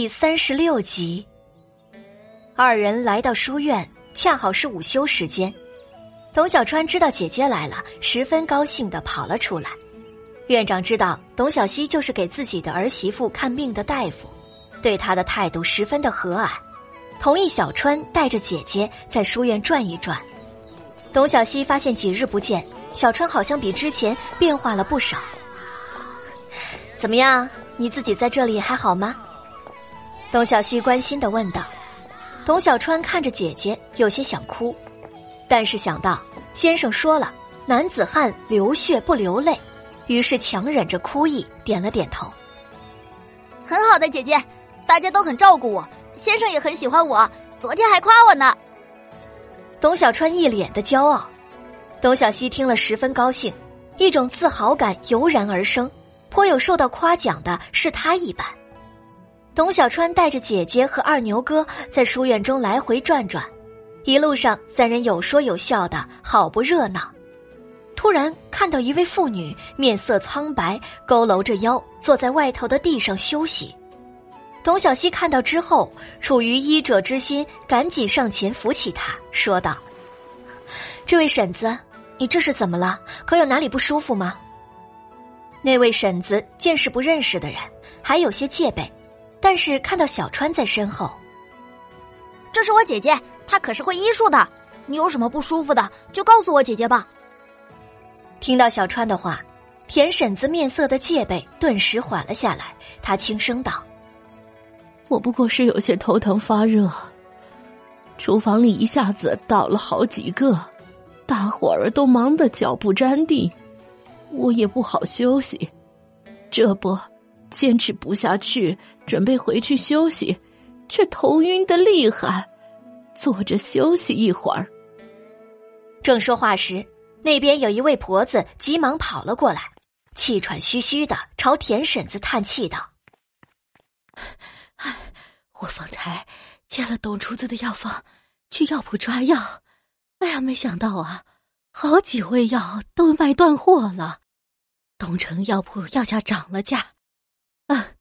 第三十六集，二人来到书院，恰好是午休时间。董小川知道姐姐来了，十分高兴的跑了出来。院长知道董小希就是给自己的儿媳妇看病的大夫，对他的态度十分的和蔼，同意小川带着姐姐在书院转一转。董小希发现几日不见，小川好像比之前变化了不少。怎么样？你自己在这里还好吗？董小希关心的问道：“董小川看着姐姐，有些想哭，但是想到先生说了‘男子汉流血不流泪’，于是强忍着哭意，点了点头。很好的，姐姐，大家都很照顾我，先生也很喜欢我，昨天还夸我呢。”董小川一脸的骄傲，董小希听了十分高兴，一种自豪感油然而生，颇有受到夸奖的是他一般。董小川带着姐姐和二牛哥在书院中来回转转，一路上三人有说有笑的，好不热闹。突然看到一位妇女面色苍白，佝偻着腰坐在外头的地上休息。董小希看到之后，出于医者之心，赶紧上前扶起她，说道：“这位婶子，你这是怎么了？可有哪里不舒服吗？”那位婶子见是不认识的人，还有些戒备。但是看到小川在身后，这是我姐姐，她可是会医术的。你有什么不舒服的，就告诉我姐姐吧。听到小川的话，田婶子面色的戒备顿时缓了下来。她轻声道：“我不过是有些头疼发热，厨房里一下子倒了好几个，大伙儿都忙得脚不沾地，我也不好休息。这不。”坚持不下去，准备回去休息，却头晕的厉害，坐着休息一会儿。正说话时，那边有一位婆子急忙跑了过来，气喘吁吁的朝田婶子叹气道：“我方才借了董厨子的药方，去药铺抓药，哎呀，没想到啊，好几味药都卖断货了，东城药铺药价涨了价。”啊，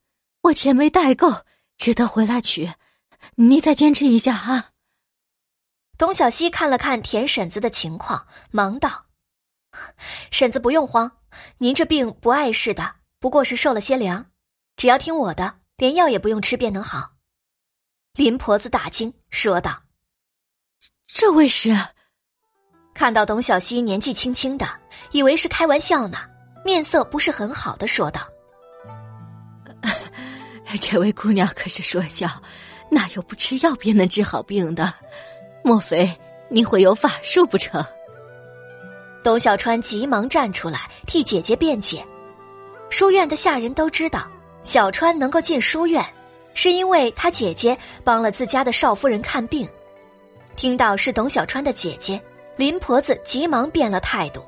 我钱没带够，只得回来取。你再坚持一下啊！董小希看了看田婶子的情况，忙道：“婶子不用慌，您这病不碍事的，不过是受了些凉，只要听我的，连药也不用吃便能好。”林婆子大惊，说道：“这位是？”看到董小希年纪轻轻的，以为是开玩笑呢，面色不是很好的说道。这位姑娘可是说笑，哪有不吃药便能治好病的？莫非你会有法术不成？董小川急忙站出来替姐姐辩解。书院的下人都知道，小川能够进书院，是因为他姐姐帮了自家的少夫人看病。听到是董小川的姐姐，林婆子急忙变了态度。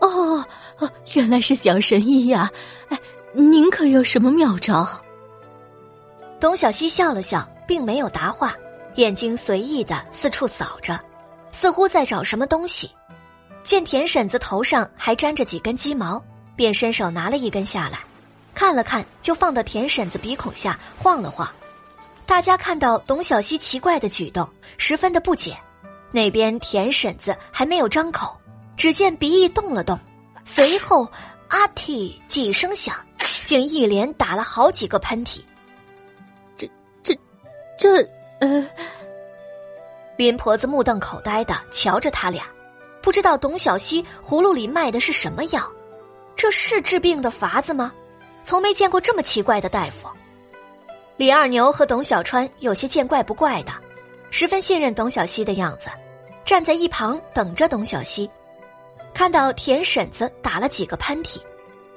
哦哦，原来是小神医呀！哎。您可有什么妙招？董小希笑了笑，并没有答话，眼睛随意的四处扫着，似乎在找什么东西。见田婶子头上还粘着几根鸡毛，便伸手拿了一根下来，看了看，就放到田婶子鼻孔下晃了晃。大家看到董小希奇怪的举动，十分的不解。那边田婶子还没有张口，只见鼻翼动了动，随后阿嚏几声响。竟一连打了好几个喷嚏，这、这、这……呃，林婆子目瞪口呆的瞧着他俩，不知道董小希葫芦里卖的是什么药，这是治病的法子吗？从没见过这么奇怪的大夫。李二牛和董小川有些见怪不怪的，十分信任董小希的样子，站在一旁等着董小希。看到田婶子打了几个喷嚏。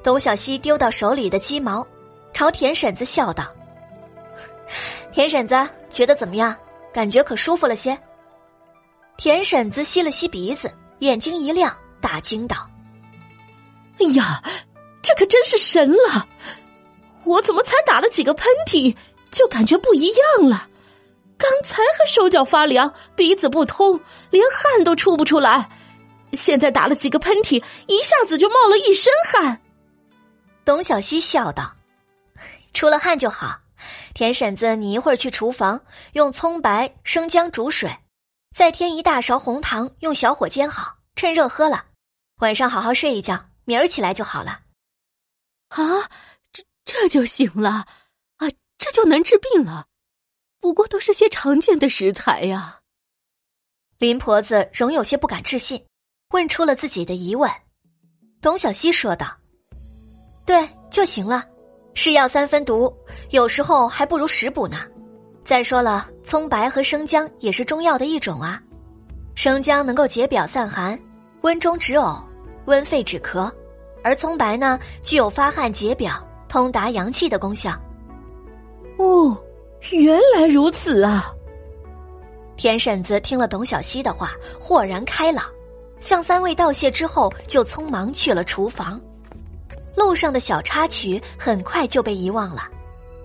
董小西丢到手里的鸡毛，朝田婶子笑道：“田婶子觉得怎么样？感觉可舒服了些。”田婶子吸了吸鼻子，眼睛一亮，大惊道：“哎呀，这可真是神了！我怎么才打了几个喷嚏，就感觉不一样了？刚才还手脚发凉，鼻子不通，连汗都出不出来，现在打了几个喷嚏，一下子就冒了一身汗。”董小希笑道：“ 出了汗就好。”田婶子，你一会儿去厨房用葱白、生姜煮水，再添一大勺红糖，用小火煎好，趁热喝了。晚上好好睡一觉，明儿起来就好了。啊，这这就行了啊，这就能治病了。不过都是些常见的食材呀。林婆子仍有些不敢置信，问出了自己的疑问。董小希说道：“对，就行了。”是药三分毒，有时候还不如食补呢。再说了，葱白和生姜也是中药的一种啊。生姜能够解表散寒、温中止呕、温肺止咳，而葱白呢，具有发汗解表、通达阳气的功效。哦，原来如此啊！田婶子听了董小希的话，豁然开朗，向三位道谢之后，就匆忙去了厨房。路上的小插曲很快就被遗忘了。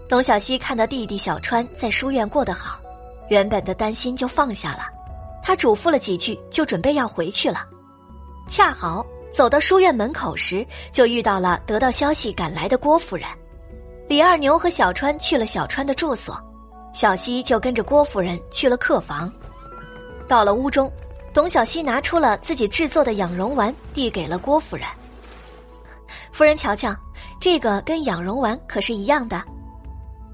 董小希看到弟弟小川在书院过得好，原本的担心就放下了。他嘱咐了几句，就准备要回去了。恰好走到书院门口时，就遇到了得到消息赶来的郭夫人。李二牛和小川去了小川的住所，小希就跟着郭夫人去了客房。到了屋中，董小希拿出了自己制作的养荣丸，递给了郭夫人。夫人，瞧瞧，这个跟养荣丸可是一样的。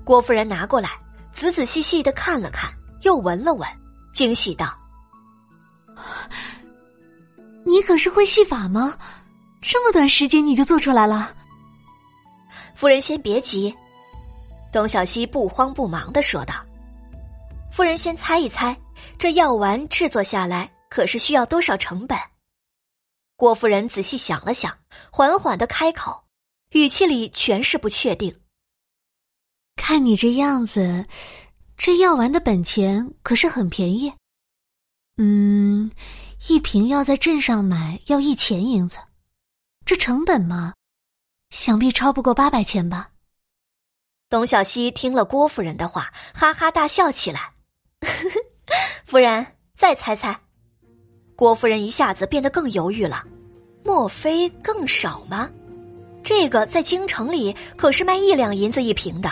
郭夫人拿过来，仔仔细细的看了看，又闻了闻，惊喜道：“你可是会戏法吗？这么短时间你就做出来了？”夫人先别急，董小希不慌不忙的说道：“夫人先猜一猜，这药丸制作下来可是需要多少成本？”郭夫人仔细想了想，缓缓的开口，语气里全是不确定。看你这样子，这药丸的本钱可是很便宜。嗯，一瓶药在镇上买要一钱银子，这成本嘛，想必超不过八百钱吧。董小希听了郭夫人的话，哈哈大笑起来。夫人，再猜猜。郭夫人一下子变得更犹豫了，莫非更少吗？这个在京城里可是卖一两银子一瓶的。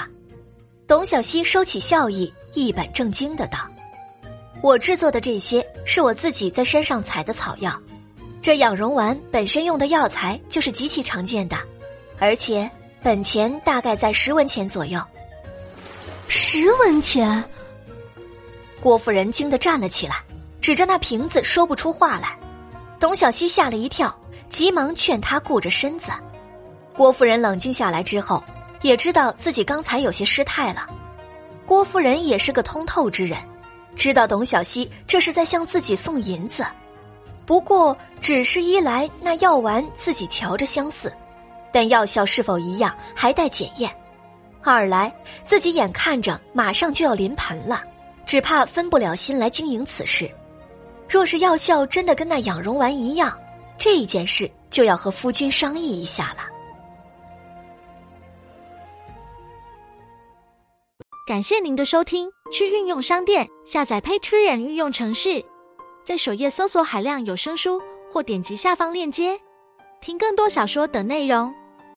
董小希收起笑意，一本正经的道：“我制作的这些是我自己在山上采的草药，这养荣丸本身用的药材就是极其常见的，而且本钱大概在十文钱左右。”十文钱！郭夫人惊得站了起来。指着那瓶子说不出话来，董小希吓了一跳，急忙劝他顾着身子。郭夫人冷静下来之后，也知道自己刚才有些失态了。郭夫人也是个通透之人，知道董小希这是在向自己送银子。不过，只是一来那药丸自己瞧着相似，但药效是否一样还待检验；二来自己眼看着马上就要临盆了，只怕分不了心来经营此事。若是药效真的跟那养容丸一样，这一件事就要和夫君商议一下了。感谢您的收听，去运用商店下载 Patreon 运用城市，在首页搜索海量有声书，或点击下方链接听更多小说等内容。